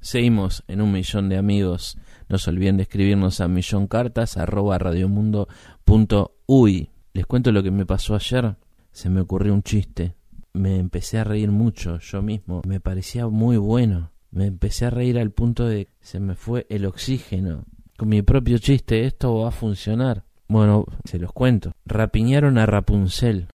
Seguimos en un millón de amigos. No se olviden de escribirnos a milloncartas arroba radiomundo.uy. Les cuento lo que me pasó ayer. Se me ocurrió un chiste. Me empecé a reír mucho yo mismo. Me parecía muy bueno. Me empecé a reír al punto de se me fue el oxígeno. Con mi propio chiste esto va a funcionar. Bueno, se los cuento. Rapiñaron a Rapunzel.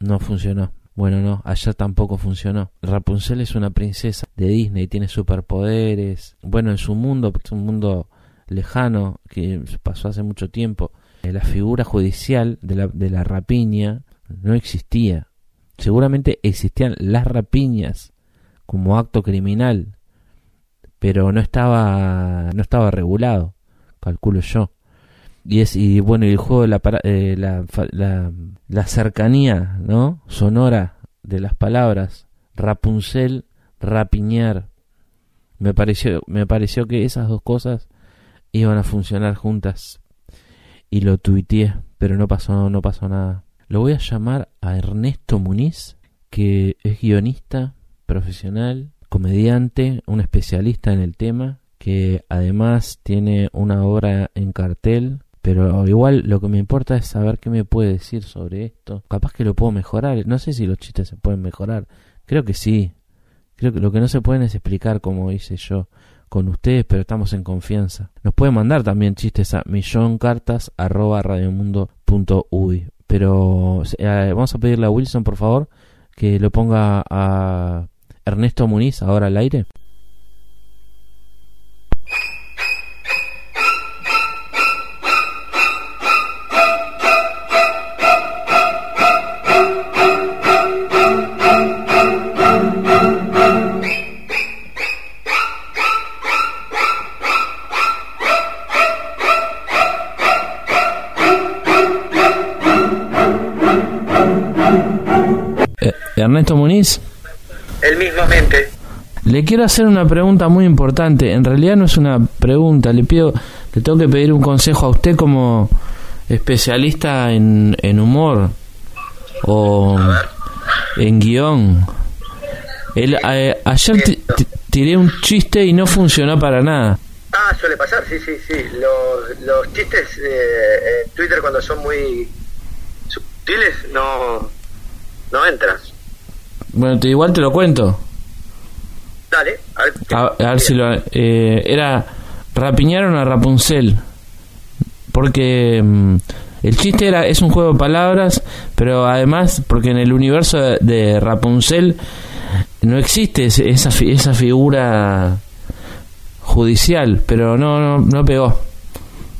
No funcionó. Bueno, no, ayer tampoco funcionó. Rapunzel es una princesa de Disney, tiene superpoderes. Bueno, en su mundo, es un mundo lejano que pasó hace mucho tiempo, eh, la figura judicial de la, de la rapiña no existía. Seguramente existían las rapiñas como acto criminal, pero no estaba, no estaba regulado, calculo yo. Y es y bueno, y el juego de la, eh, la, la, la, cercanía, ¿no? Sonora de las palabras Rapunzel, rapiñar. Me pareció me pareció que esas dos cosas iban a funcionar juntas. Y lo tuiteé, pero no pasó no pasó nada. Lo voy a llamar a Ernesto Muniz, que es guionista profesional, comediante, un especialista en el tema, que además tiene una obra en cartel pero igual lo que me importa es saber qué me puede decir sobre esto. Capaz que lo puedo mejorar. No sé si los chistes se pueden mejorar. Creo que sí. Creo que lo que no se pueden es explicar como hice yo con ustedes, pero estamos en confianza. Nos pueden mandar también chistes a milloncartas@radiomundo.uy. Pero eh, vamos a pedirle a Wilson, por favor, que lo ponga a Ernesto Muniz ahora al aire. Muniz. El mismamente. Le quiero hacer una pregunta muy importante. En realidad no es una pregunta. Le pido, le tengo que pedir un consejo a usted como especialista en, en humor o en guion. El, eh, ayer tiré un chiste y no funcionó para nada. Ah, suele pasar, sí, sí, sí. Los, los chistes eh, en Twitter cuando son muy sutiles no, no entran. Bueno, te, igual te lo cuento. Dale, a ver, si lo. Eh, era. Rapiñaron a Rapunzel. Porque. Mm, el chiste era es un juego de palabras, pero además porque en el universo de, Rapunzel no existe esa esa figura judicial, pero no no no pegó.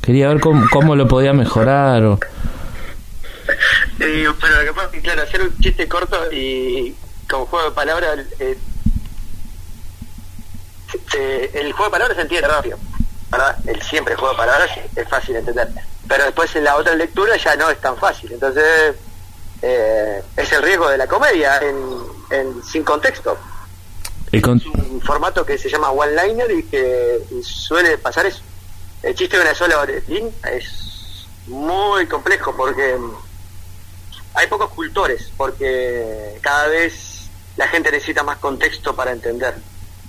Quería ver cómo, cómo lo podía mejorar o eh, pero que claro, hacer un chiste corto y como juego de palabras, eh, el juego de palabras se entiende rápido, ¿verdad? El siempre juego de palabras es fácil de entender, pero después en la otra lectura ya no es tan fácil, entonces eh, es el riesgo de la comedia en, sin contexto. Es un formato que se llama one-liner y que suele pasar eso. El chiste de una sola línea es muy complejo porque hay pocos cultores, porque cada vez la gente necesita más contexto para entender.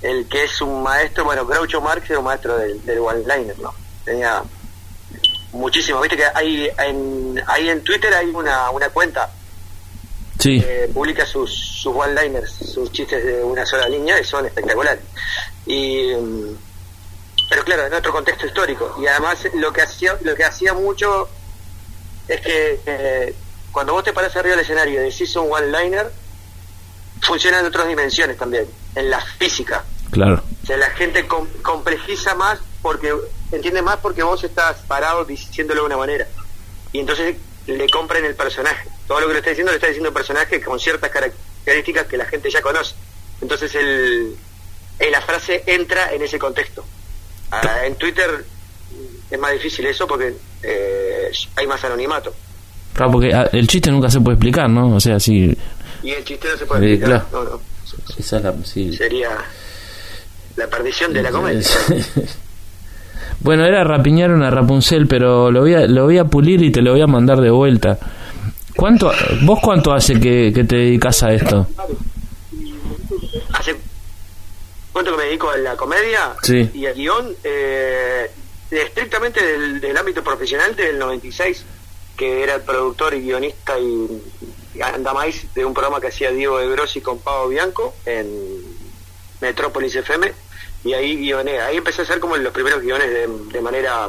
El que es un maestro, bueno, Groucho Marx era un maestro del, del one-liner, ¿no? Tenía muchísimo. Viste que hay en, ahí en Twitter hay una, una cuenta sí. que publica sus, sus one-liners, sus chistes de una sola línea y son espectaculares. Y, pero claro, en otro contexto histórico. Y además lo que hacía, lo que hacía mucho es que eh, cuando vos te paras arriba del escenario y decís un one-liner, funciona en otras dimensiones también, en la física. Claro. O sea, la gente complejiza más porque entiende más porque vos estás parado diciéndolo de una manera. Y entonces le compran el personaje. Todo lo que le está diciendo le está diciendo un personaje con ciertas características que la gente ya conoce. Entonces el, la frase entra en ese contexto. Ah, en Twitter es más difícil eso porque eh, hay más anonimato. Claro, porque ah, el chiste nunca se puede explicar, ¿no? O sea, si y el chiste no se puede explicar. No, no. Esa es la, Sería la perdición de la comedia. bueno, era rapiñar una Rapunzel, pero lo voy, a, lo voy a pulir y te lo voy a mandar de vuelta. ¿Cuánto, ¿Vos cuánto hace que, te dedicas a esto? Hace cuento que me dedico a la comedia Sí. y al guion, eh, estrictamente del, del ámbito profesional del 96, que era el productor y guionista y andamais de un programa que hacía Diego de Grossi con Pavo Bianco en Metrópolis FM, y ahí guioné, ahí empecé a hacer como los primeros guiones de, manera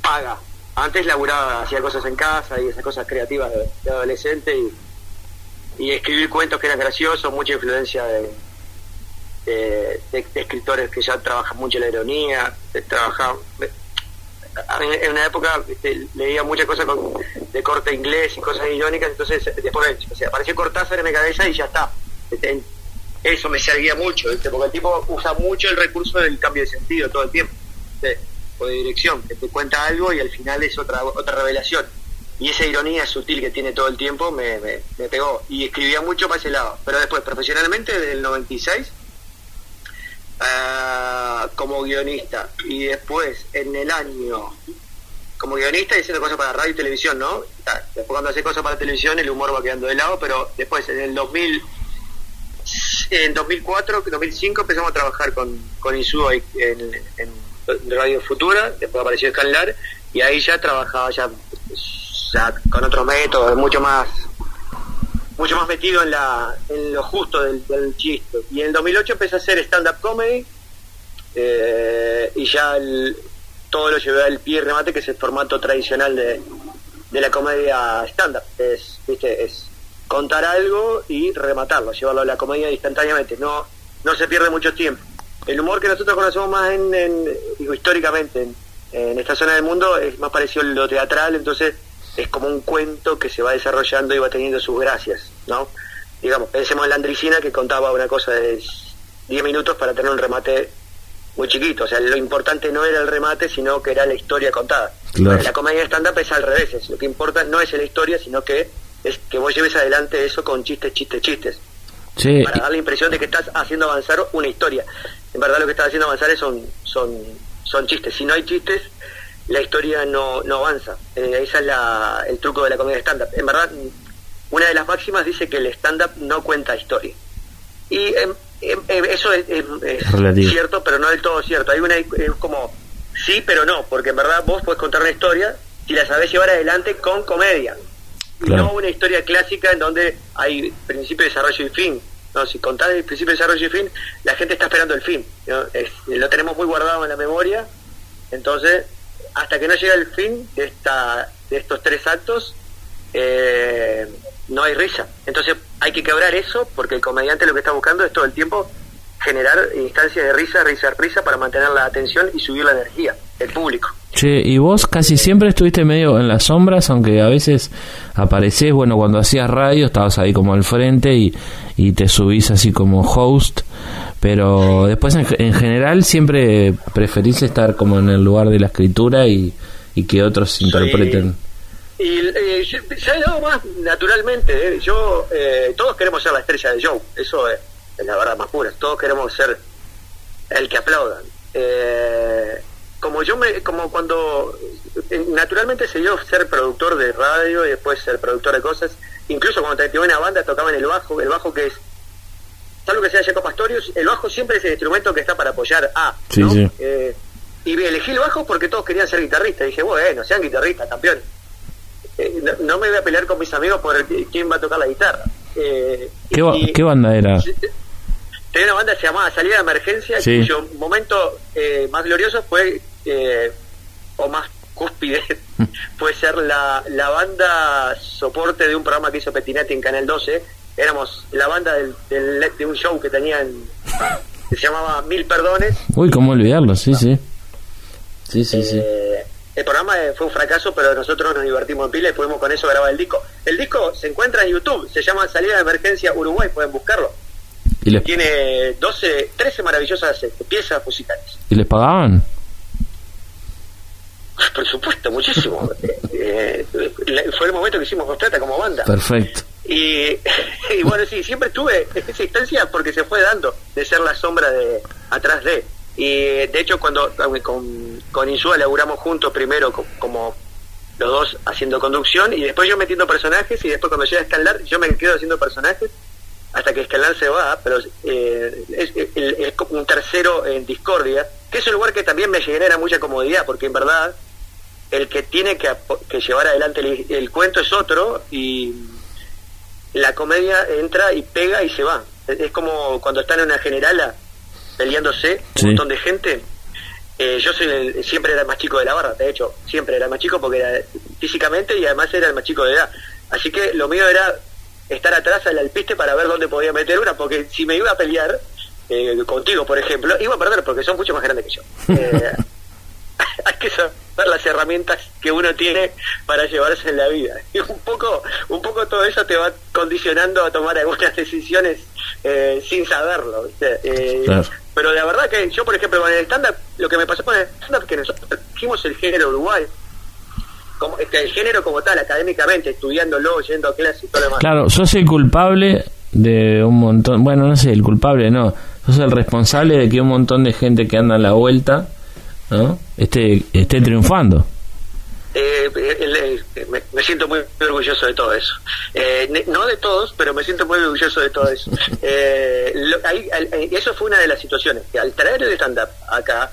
paga. Antes laburaba, hacía cosas en casa y esas cosas creativas de, adolescente y, y escribir cuentos que eran graciosos, mucha influencia de, de, escritores que ya trabajan mucho la ironía, de trabajar a- en una época este, leía muchas cosas con- de corte inglés y cosas irónicas, entonces después o sea, apareció Cortázar en mi cabeza y ya está. Este, Eso me servía mucho, porque el tipo usa mucho el recurso del cambio de sentido todo el tiempo, o de dirección, que te cuenta algo y al final es otra otra revelación. Y esa ironía sutil que tiene todo el tiempo me, me, me pegó. Y escribía mucho para ese lado. Pero después, profesionalmente, desde el 96, ah, como guionista. Y después, en el año, como guionista y haciendo cosas para radio y televisión, ¿no? Después cuando hace cosas para televisión, el humor va quedando de lado. Pero después, en el 2000, en 2004, 2005, empezamos a trabajar con, con en, en Radio Futura. Después apareció Escalar. Y ahí ya trabajaba ya, ya con otros métodos, mucho más mucho más metido en la en lo justo del, del chiste. Y en el 2008 empecé a hacer stand-up comedy eh, y ya el- todo lo llevé al pie y remate, que es el formato tradicional de, de la comedia stand-up. Es, ¿viste? es contar algo y rematarlo, llevarlo a la comedia instantáneamente. No, no se pierde mucho tiempo. El humor que nosotros conocemos más en, en- digo, históricamente en, en esta zona del mundo es más parecido a lo teatral, entonces es como un cuento que se va desarrollando y va teniendo sus gracias, ¿no? Digamos, pensemos en la Andricina que contaba una cosa de 10 minutos para tener un remate muy chiquito, o sea, lo importante no era el remate, sino que era la historia contada. Claro. La comedia stand-up es al revés, es, lo que importa no es la historia, sino que es que vos lleves adelante eso con chistes, chistes, chistes para dar la impresión de que estás haciendo avanzar una historia. En verdad lo que estás haciendo avanzar es son, son, son chistes. Si no hay chistes, la historia no, no avanza. Eh, ese es la, el truco de la comedia stand-up. En verdad, una de las máximas dice que el stand-up no cuenta historia. Y em, eso es, es- cierto, pero no del todo cierto. Hay una es como sí, pero no, porque en verdad vos puedes contar una historia si la sabés llevar adelante con comedia. Claro. no una historia clásica en donde hay principio, desarrollo y fin. No, si contás el principio, desarrollo y fin, la gente está esperando el fin. ¿no? Es- lo tenemos muy guardado en la memoria. Entonces, hasta que no llega el fin de, esta, de estos tres actos, eh, no hay risa. Entonces, hay que quebrar eso porque el comediante lo que está buscando es todo el tiempo generar instancias de risa, risa, risa para mantener la atención y subir la energía del público. Che, y vos casi siempre estuviste medio en las sombras, aunque a veces apareces, bueno, cuando hacías radio estabas ahí como al frente y, y te subís así como host, pero después en, en general siempre preferís estar como en el lugar de la escritura y, y que otros interpreten. Y eh, se ha dado más naturalmente. ¿eh? Yo, eh, todos queremos ser la estrella de show, eso es, es la verdad más pura. Todos queremos ser el que aplaudan. Eh, como yo me, como cuando eh, naturalmente se dio ser productor de radio y después ser productor de cosas. Incluso cuando te una banda tocaba en el bajo, el bajo que es salvo que sea Jacob Pastorius, el bajo siempre es el instrumento que está para apoyar a. Sí, ¿no? sí. Eh, y elegí el bajo porque todos querían ser guitarristas. Dije, bueno, sean guitarristas, campeones. Eh, no, no me voy a pelear con mis amigos por el- quién va a tocar la guitarra. Eh, ¿Qué, ba- y- qué banda era? Tenía una banda que se llamaba Salida de Emergencia, Sí. cuyo momento eh, más glorioso fue, eh, o más cúspide, fue ser la, la banda soporte de un programa que hizo Petinetti en Canal 12. Éramos la banda del, del- de un show que tenían, que se llamaba Mil Perdones. Uy, cómo olvidarlo, sí, sí. Sí, sí, sí. Eh, el programa eh, fue un fracaso, pero nosotros nos divertimos en pila y pudimos con eso grabar el disco. El disco se encuentra en YouTube, se llama Salida de Emergencia Uruguay, pueden buscarlo. ¿Y les, Tiene 12, 13 maravillosas este, piezas musicales. ¿Y les pagaban? Por supuesto, muchísimo. Eh, fue el momento que hicimos Constrata como banda. Perfecto. Y, y bueno, sí, siempre tuve esa instancia porque se fue dando de ser la sombra de atrás de. Y de hecho, cuando con, con Insúa laburamos juntos primero co- como los dos haciendo conducción y después yo metiendo personajes y después cuando llega a escalar yo me quedo haciendo personajes hasta que Escalán se va, pero eh, es, es, como un tercero en discordia, que es un lugar que también me genera mucha comodidad, porque en verdad el que tiene que, llevar adelante el, cuento es otro y la comedia entra y pega y se va. Es, como cuando están en una generala peleándose, un montón de gente. Eh, yo soy siempre era el más chico de la barra, de hecho, siempre era el más chico porque era físicamente y además era el más chico de edad. Así que lo mío era estar atrás al alpiste para ver dónde podía meter una, porque si me iba a pelear eh, contigo, por ejemplo, iba a perder porque son mucho más grandes que yo. Eh, hay que saber las herramientas que uno tiene para llevarse en la vida. Y un poco, un poco todo eso te va condicionando a tomar algunas decisiones eh, sin saberlo. Pero la verdad que yo, por ejemplo, con el stand-up, lo que me pasó con el stand-up que nosotros dijimos el género uruguay, como, este, el género como tal, académicamente, estudiándolo, yendo a clase y todo lo demás. Claro, yo soy culpable de un montón, bueno, no sé, el culpable no, sos el responsable de que un montón de gente que anda a la vuelta ¿no? esté, esté triunfando. Eh, me, siento muy orgulloso de todo eso. Eh, no de todos, pero me siento muy orgulloso de todo eso. Eh, eso fue una de las situaciones. Que al traer el stand-up acá,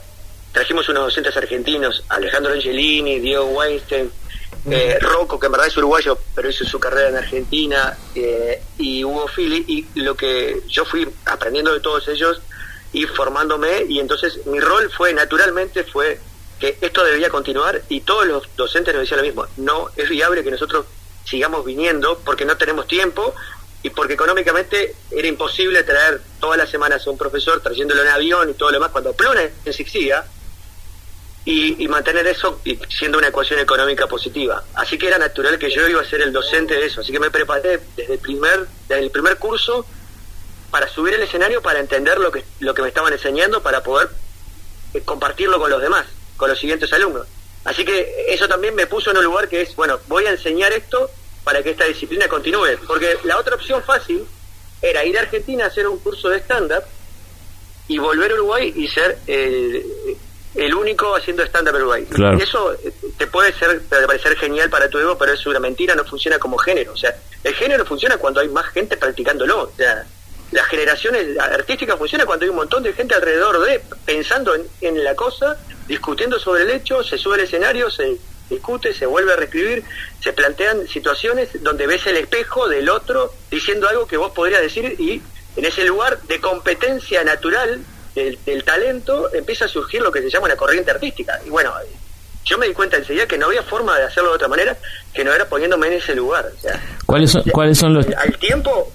trajimos unos docentes argentinos, Alejandro Angelini, Diego Weinstein, eh, Rocco, que en verdad es uruguayo, pero hizo su carrera en Argentina, eh, y Hugo Fili, y lo que yo fui aprendiendo de todos ellos y formándome, y entonces mi rol fue, naturalmente, fue que esto debía continuar, y todos los docentes nos decían lo mismo, no es viable que nosotros sigamos viniendo porque no tenemos tiempo y porque económicamente era imposible traer todas las semanas a un profesor trayéndolo en avión y todo lo demás cuando Pluna existía y, mantener eso siendo una ecuación económica positiva. Así que era natural que yo iba a ser el docente de eso. Así que me preparé desde el primer, desde el primer curso para subir el escenario, para entender lo que, lo que me estaban enseñando, para poder eh, compartirlo con los demás, con los siguientes alumnos. Así que eso también me puso en un lugar que es, bueno, voy a enseñar esto para que esta disciplina continúe. Porque la otra opción fácil era ir a Argentina a hacer un curso de stand-up y volver a Uruguay y ser el, el único haciendo stand-up Uruguay. Eso eh, te puede ser parecer genial para tu ego, pero es una mentira, no funciona como género. O sea, el género funciona cuando hay más gente practicándolo. O sea, las generaciones artísticas funcionan cuando hay un montón de gente alrededor de, pensando en, la cosa, discutiendo sobre el hecho, se sube al escenario, se discute, se vuelve a reescribir, se plantean situaciones donde ves el espejo del otro diciendo algo que vos podrías decir y en ese lugar de competencia natural del, talento empieza a surgir lo que se llama una corriente artística. Y bueno, yo me di cuenta enseguida que no había forma de hacerlo de otra manera que no era poniéndome en ese lugar. O sea, ¿Cuáles son, ¿cuáles son los...? Al tiempo,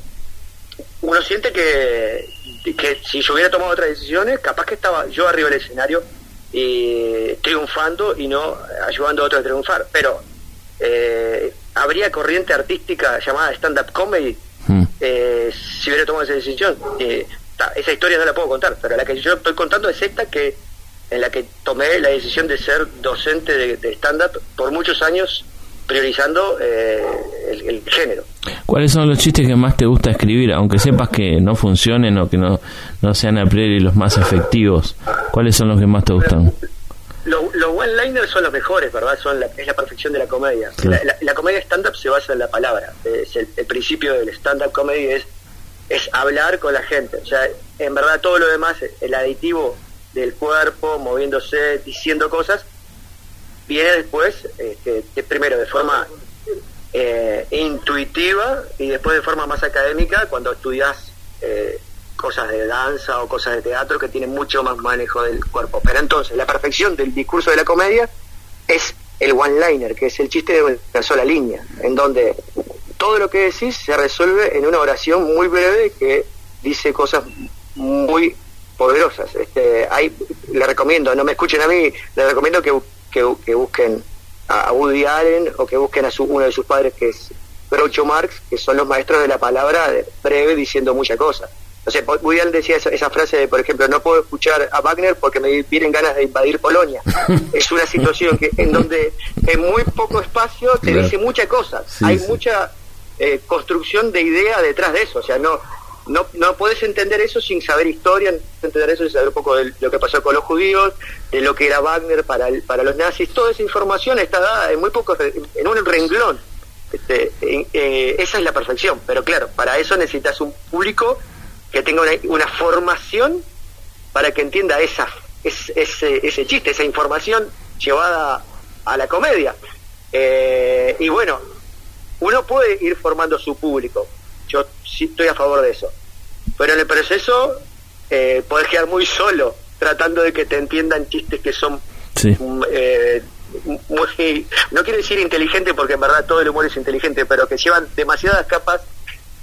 uno siente que, que si yo hubiera tomado otras decisiones, capaz que estaba yo arriba del escenario y triunfando y no ayudando a otros a triunfar. Pero eh, habría corriente artística llamada stand-up comedy hmm. eh, si hubiera tomado esa decisión. Eh, esa historia no la puedo contar, pero la que yo estoy contando es esta que en la que tomé la decisión de ser docente de, stand-up por muchos años priorizando eh, el, género. ¿Cuáles son los chistes que más te gusta escribir, aunque sepas que no funcionen o que no, no sean a priori los más efectivos? ¿Cuáles son los que más te gustan? Los, one-liners son los mejores, ¿verdad? Son la, es la perfección de la comedia. La, comedia stand-up se basa en la palabra. Es el, el principio del stand-up comedy es es hablar con la gente. O sea, en verdad todo lo demás, el aditivo del cuerpo, moviéndose, diciendo cosas, viene después, este, primero de forma eh, intuitiva y después de forma más académica cuando estudias eh, cosas de danza o cosas de teatro que tienen mucho más manejo del cuerpo. Pero entonces, la perfección del discurso de la comedia es el one-liner, que es el chiste de una sola línea, en donde todo lo que decís se resuelve en una oración muy breve que dice cosas muy poderosas. Este, hay, le recomiendo, no me escuchen a mí, le recomiendo que, que, busquen a Woody Allen o que busquen a su, uno de sus padres que es Groucho Marx, que son los maestros de la palabra breve diciendo muchas cosas. O sea, Woody Allen decía esa, frase de, por ejemplo, no puedo escuchar a Wagner porque me vienen ganas de invadir Polonia. es una situación que en donde en muy poco espacio te dice muchas cosas. Hay mucha eh, construcción de idea detrás de eso. O sea, no, no, no puedes entender eso sin saber historia, entender eso sin saber un poco de lo que pasó con los judíos, de lo que era Wagner para, para los nazis. Toda esa información está dada en muy poco, en un renglón. Este, eh, esa es la perfección, pero claro, para eso necesitas un público que tenga una, formación para que entienda esa, ese, ese chiste, esa información llevada a la comedia. Eh, y bueno, uno puede ir formando su público, yo sí estoy a favor de eso, pero en el proceso eh, podés quedar muy solo tratando de que te entiendan chistes que son eh, muy, no quiero decir inteligente porque en verdad todo el humor es inteligente, pero que llevan demasiadas capas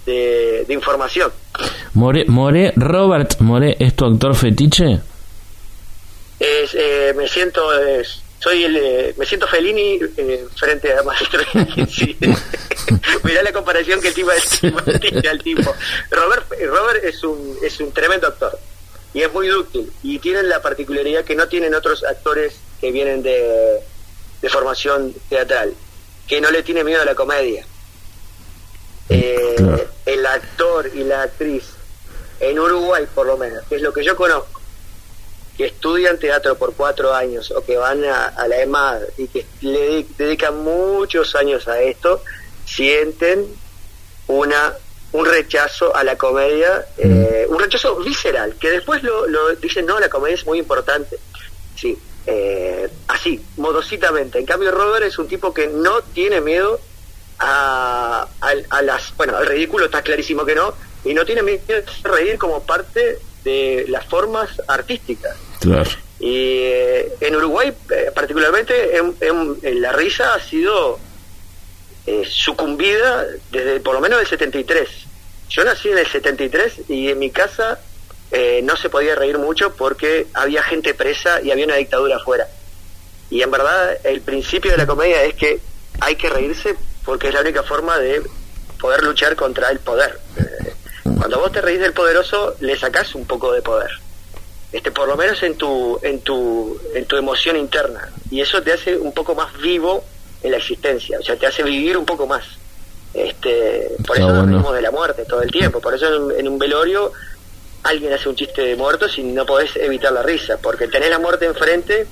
de, información. More, More, Robert More, ¿es tu actor fetiche? Es, eh, me siento, soy el, eh, me siento Fellini eh, frente a Maestro. sí. Mirá la comparación que el tipo es al tipo. Robert, Robert es un, es un tremendo actor y es muy dúctil y tienen la particularidad que no tienen otros actores que vienen de, de formación teatral, que no le tiene miedo a la comedia. Eh, el actor y la actriz, en Uruguay por lo menos, que es lo que yo conozco, que estudian teatro por cuatro años o que van a, la EMAD y que le dedican muchos años a esto, sienten una un rechazo a la comedia, eh, un rechazo visceral, que después lo, lo dicen, no, la comedia es muy importante. Sí, eh, así, modositamente. En cambio, Robert es un tipo que no tiene miedo a, las. Bueno, al ridículo está clarísimo que no, y no tiene miedo de reír como parte de las formas artísticas. Claro. Y eh, en Uruguay, eh, particularmente, en, la risa ha sido sucumbida desde por lo menos el 73. Yo nací en el 73 y en mi casa eh, no se podía reír mucho porque había gente presa y había una dictadura afuera. Y en verdad el principio de la comedia es que hay que reírse porque es la única forma de poder luchar contra el poder. Eh, cuando vos te reís del poderoso, le sacás un poco de poder. Este, por lo menos en tu, en tu, en tu emoción interna. Y eso te hace un poco más vivo en la existencia, o sea, te hace vivir un poco más. Este, por eso nos reímos de la muerte todo el tiempo, por eso en un velorio alguien hace un chiste de muertos y no podés evitar la risa, porque tenés la muerte enfrente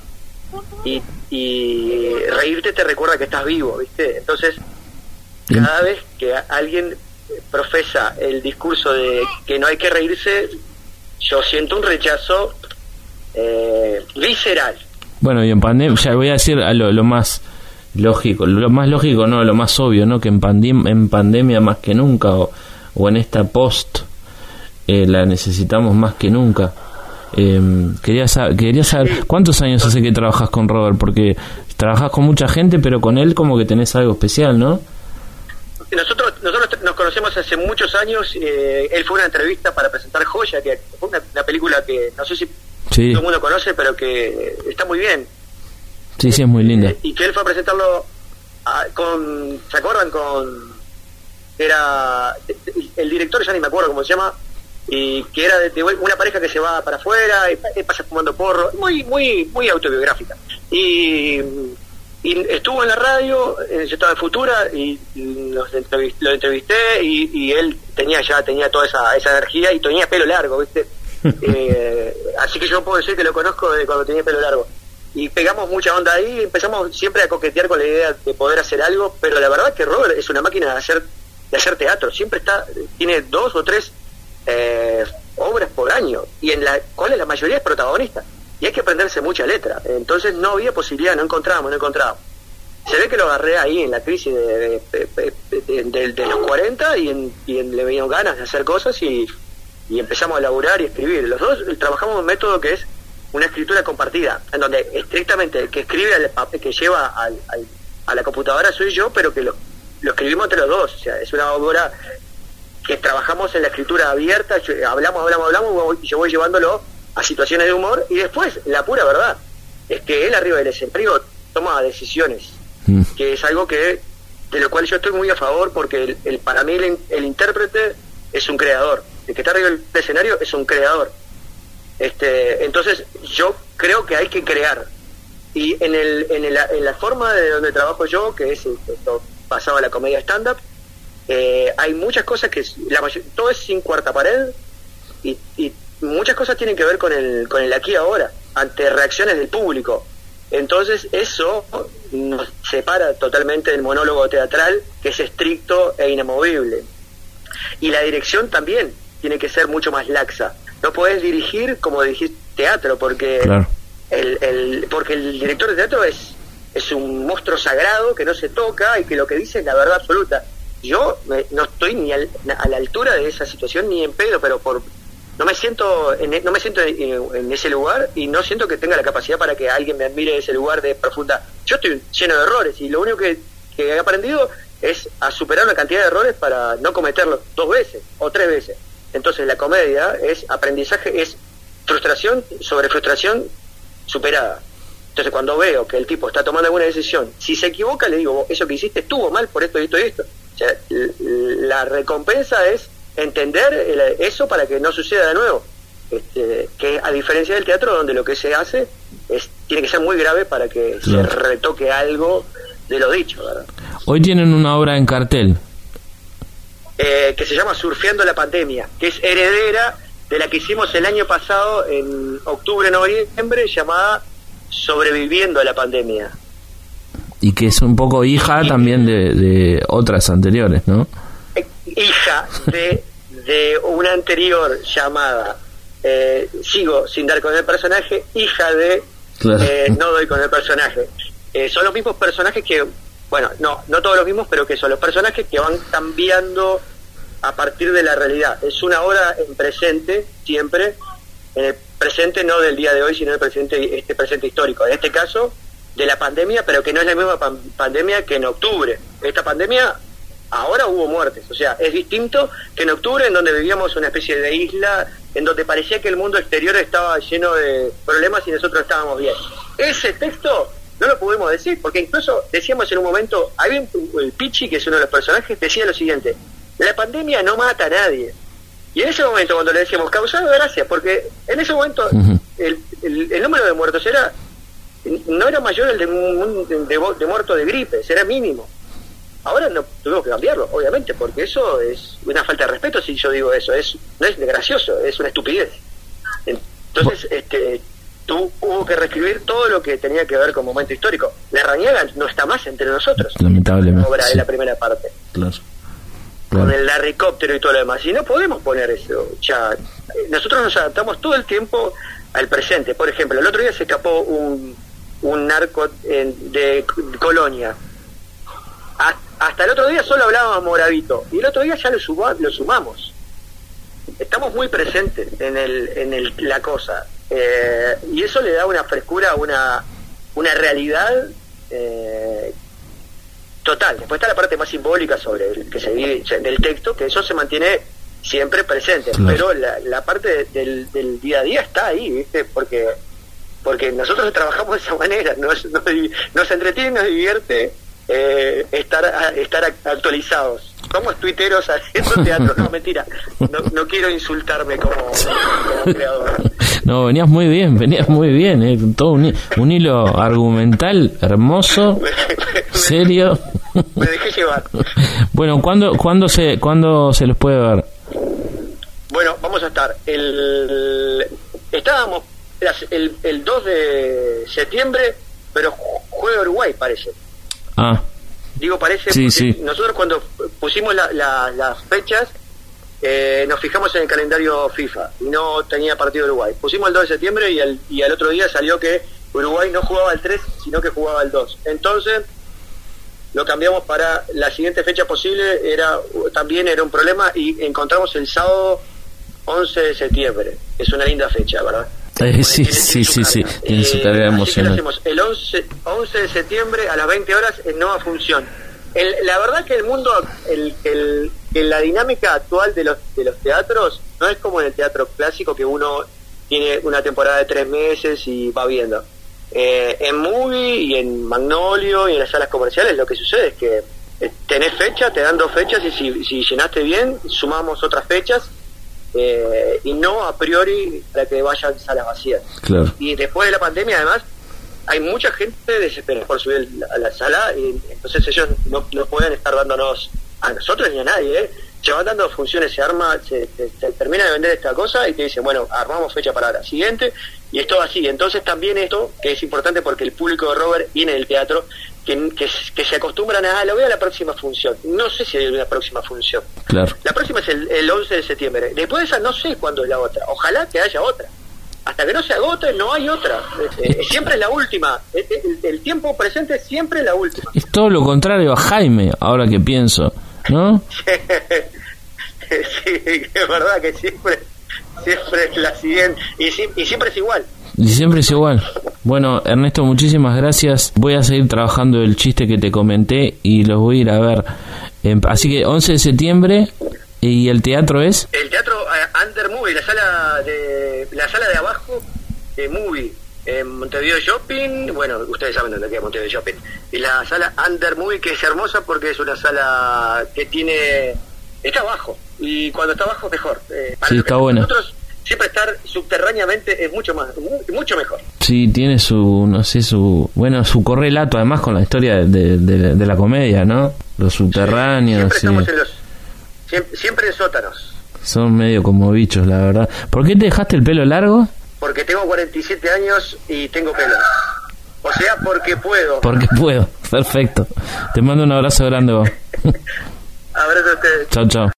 y, y reírte te recuerda que estás vivo, ¿viste? Entonces, cada vez que alguien profesa el discurso de que no hay que reírse, yo siento un rechazo eh, visceral. Bueno, y en pandemia, ya voy a decir lo, lo, más lógico, lo más lógico, no, lo más obvio, ¿no? Que en, pandem en pandemia más que nunca o, o en esta post eh, la necesitamos más que nunca. Eh, quería, quería saber, ¿cuántos años hace que trabajas con Robert? Porque trabajas con mucha gente, pero con él como que tenés algo especial, ¿no? Nosotros, nosotros nos conocemos hace muchos años. Eh, él fue una entrevista para presentar Joya, que fue una, película que no sé si todo el mundo conoce, pero que está muy bien. Sí, sí, es muy linda. y que él fue a presentarlo con, ¿se acuerdan? Con, era, el director, ya ni me acuerdo cómo se llama, y que era de, una pareja que se va para afuera y, pasa fumando porro, muy muy muy autobiográfica. Y, estuvo en la radio, yo estaba en Futura y los lo entrevisté y, él tenía ya tenía toda esa, esa energía y tenía pelo largo, ¿viste? Eh, así que yo puedo decir que lo conozco desde cuando tenía pelo largo. Y pegamos mucha onda ahí, empezamos siempre a coquetear con la idea de poder hacer algo, pero la verdad que Robert es una máquina de hacer de hacer teatro, siempre está tiene dos o tres eh, obras por año y en la cual la mayoría es protagonista y hay que aprenderse mucha letra entonces no había posibilidad no encontrábamos no encontrábamos. Se ve que lo agarré ahí en la crisis de, los 40 y, en, y le venían ganas de hacer cosas y, empezamos a laburar y escribir. Los dos trabajamos un método que es una escritura compartida en donde estrictamente el que escribe el que lleva al, a la computadora soy yo pero que lo, lo escribimos entre los dos o sea es una obra que trabajamos en la escritura abierta, hablamos, hablamos, hablamos, y yo voy llevándolo a situaciones de humor, y después, la pura verdad, es que él arriba del escenario toma decisiones, mm. que es algo que de lo cual yo estoy muy a favor, porque el, para mí el, intérprete es un creador, el que está arriba del escenario es un creador. Este, entonces, yo creo que hay que crear. Y en, el, en, el, en la forma de donde trabajo yo, que es esto, basado en la comedia stand-up, eh, hay muchas cosas que la todo es sin cuarta pared y, muchas cosas tienen que ver con el, con el aquí ahora, ante reacciones del público. Entonces eso nos separa totalmente del monólogo teatral, que es estricto e inamovible. Y la dirección también tiene que ser mucho más laxa. No puedes dirigir como dirigir teatro, porque, el, el, porque el director de teatro es, es un monstruo sagrado que no se toca y que lo que dice es la verdad absoluta. Yo no estoy ni a la altura de esa situación ni en pedo, pero por no me siento en, e, no me siento en, ese lugar y no siento que tenga la capacidad para que alguien me admire ese lugar de profunda. Yo estoy lleno de errores y lo único que, he aprendido es a superar una cantidad de errores para no cometerlos dos veces o tres veces. Entonces la comedia es aprendizaje, es frustración sobre frustración superada. Entonces cuando veo que el tipo está tomando alguna decisión, si se equivoca le digo, eso que hiciste estuvo mal por esto y esto y esto. O sea, la recompensa es entender eso para que no suceda de nuevo. Este, que a diferencia del teatro donde lo que se hace es tiene que ser muy grave para que se retoque algo de lo dicho. Hoy tienen una obra en cartel. Eh, que se llama Surfeando la Pandemia, que es heredera de la que hicimos el año pasado en octubre, noviembre, llamada Sobreviviendo a la Pandemia. Y que es un poco hija también de, de otras anteriores, ¿no? hija de, de una anterior llamada eh, Sigo sin dar con el personaje, hija de eh, No doy con el personaje. Eh, son los mismos personajes que, bueno, no, no todos los mismos, pero que son los personajes que van cambiando a partir de la realidad. Es una obra en presente, siempre, en el presente no del día de hoy, sino el presente, este presente histórico. En este caso, de la pandemia, pero que no es la misma pandemia que en octubre. Esta pandemia ahora hubo muertes. O sea, es distinto que en octubre, en donde vivíamos una especie de isla, en donde parecía que el mundo exterior estaba lleno de problemas y nosotros estábamos bien. Ese texto no lo pudimos decir, porque incluso decíamos en un momento, había un, el Pichi, que es uno de los personajes, decía lo siguiente, la pandemia no mata a nadie. Y en ese momento, cuando le decíamos, causado gracia, porque en ese momento el, el, número de muertos era no era mayor el de, de, de muertos de gripe, era mínimo. Ahora no tuvimos que cambiarlo, obviamente, porque eso es una falta de respeto si yo digo eso. Es, no es gracioso, es una estupidez. Entonces, este, tuvo que reescribir todo lo que tenía que ver con momento histórico. La Rañaga no está más entre nosotros. Lamentablemente. La obra de la primera parte. Claro. Con el laricóptero y todo lo demás. Y no podemos poner eso. Ya, nosotros nos adaptamos todo el tiempo al presente. Por ejemplo, el otro día se escapó un, un narco de Colonia hasta el otro día solo hablábamos Moravito y el otro día ya lo, lo sumamos. Estamos muy presentes en, el, en el, la cosa eh, y eso le da una frescura, una, una realidad eh, total. Después está la parte más simbólica sobre el que se vive del texto, que eso se mantiene siempre presente, pero la, la parte del, del, día a día está ahí, ¿viste? Porque porque nosotros trabajamos de esa manera, nos, nos, nos entretiene, nos divierte eh, estar estar actualizados. Somos tuiteros haciendo teatro, no mentira. No, quiero insultarme como, creador. No, venías muy bien, venías muy bien, eh, todo un, hilo argumental hermoso, serio. Me dejé llevar. Bueno, ¿cuándo, cuándo, se, ¿cuándo se los puede ver? Bueno, vamos a estar. El, estábamos el, el 2 de septiembre, pero juega Uruguay, parece. Ah. Digo, parece. Nosotros cuando pusimos las fechas, eh, nos fijamos en el calendario FIFA y no tenía partido Uruguay. Pusimos el 2 de septiembre y al, y al otro día salió que Uruguay no jugaba el 3, sino que jugaba el 2. Entonces lo cambiamos para la siguiente fecha posible, era también era un problema y encontramos el sábado 11 de septiembre. Es una linda fecha, ¿verdad? Eh, sí, sí, sí, sí, eh, hacemos el 11, 11 de septiembre a las 20 horas en Nueva Función. la verdad que el mundo, el, el, la dinámica actual de los, de los teatros no es como en el teatro clásico que uno tiene una temporada de tres meses y va viendo. Eh, en Movie y en Magnolio y en las salas comerciales lo que sucede es que tenés fecha, te dan dos fechas y si, si llenaste bien, sumamos otras fechas eh, y no a priori para que vayan salas vacías. Y después de la pandemia, además, hay mucha gente desesperada por subir a la sala y entonces ellos no, no pueden estar dándonos a nosotros ni a nadie, ¿eh? se van dando funciones, se arma, se, termina de vender esta cosa y te dicen, bueno, armamos fecha para la siguiente Y es todo así. Entonces también esto, que es importante porque el público de Robert viene del teatro, que, que, se acostumbran a, ah, lo veo a la próxima función. No sé si hay una próxima función. Claro. La próxima es el, el 11 de septiembre. Después de esa no sé cuándo es la otra. Ojalá que haya otra. Hasta que no se agote no hay otra. Eh, siempre es la última. El, tiempo presente siempre es la última. Es todo lo contrario a Jaime, ahora que pienso, ¿no? sí, es verdad que siempre, siempre es la siguiente. Y, y siempre es igual. Y siempre es igual. Bueno, Ernesto, muchísimas gracias. Voy a seguir trabajando el chiste que te comenté y los voy a ir a ver. Em, así que 11 de septiembre y el teatro es el teatro uh, Under Movie, la sala de la sala de abajo de Movie en Montevideo Shopping. Bueno, ustedes saben dónde queda Montevideo Shopping. Y la sala Under Movie que es hermosa porque es una sala que tiene está abajo y cuando está abajo mejor. Eh, sí, está buena siempre estar subterráneamente es mucho más mucho mejor. Sí tiene su no sé su bueno su correlato además con la historia de, de, la comedia no los subterráneos siempre, en los, siempre, en sótanos. Son medio como bichos la verdad. ¿por qué te dejaste el pelo largo? porque tengo 47 años y tengo pelo. O sea porque puedo. Porque puedo. Perfecto. Te mando un abrazo grande vos. Abrazo a ustedes. Chao chao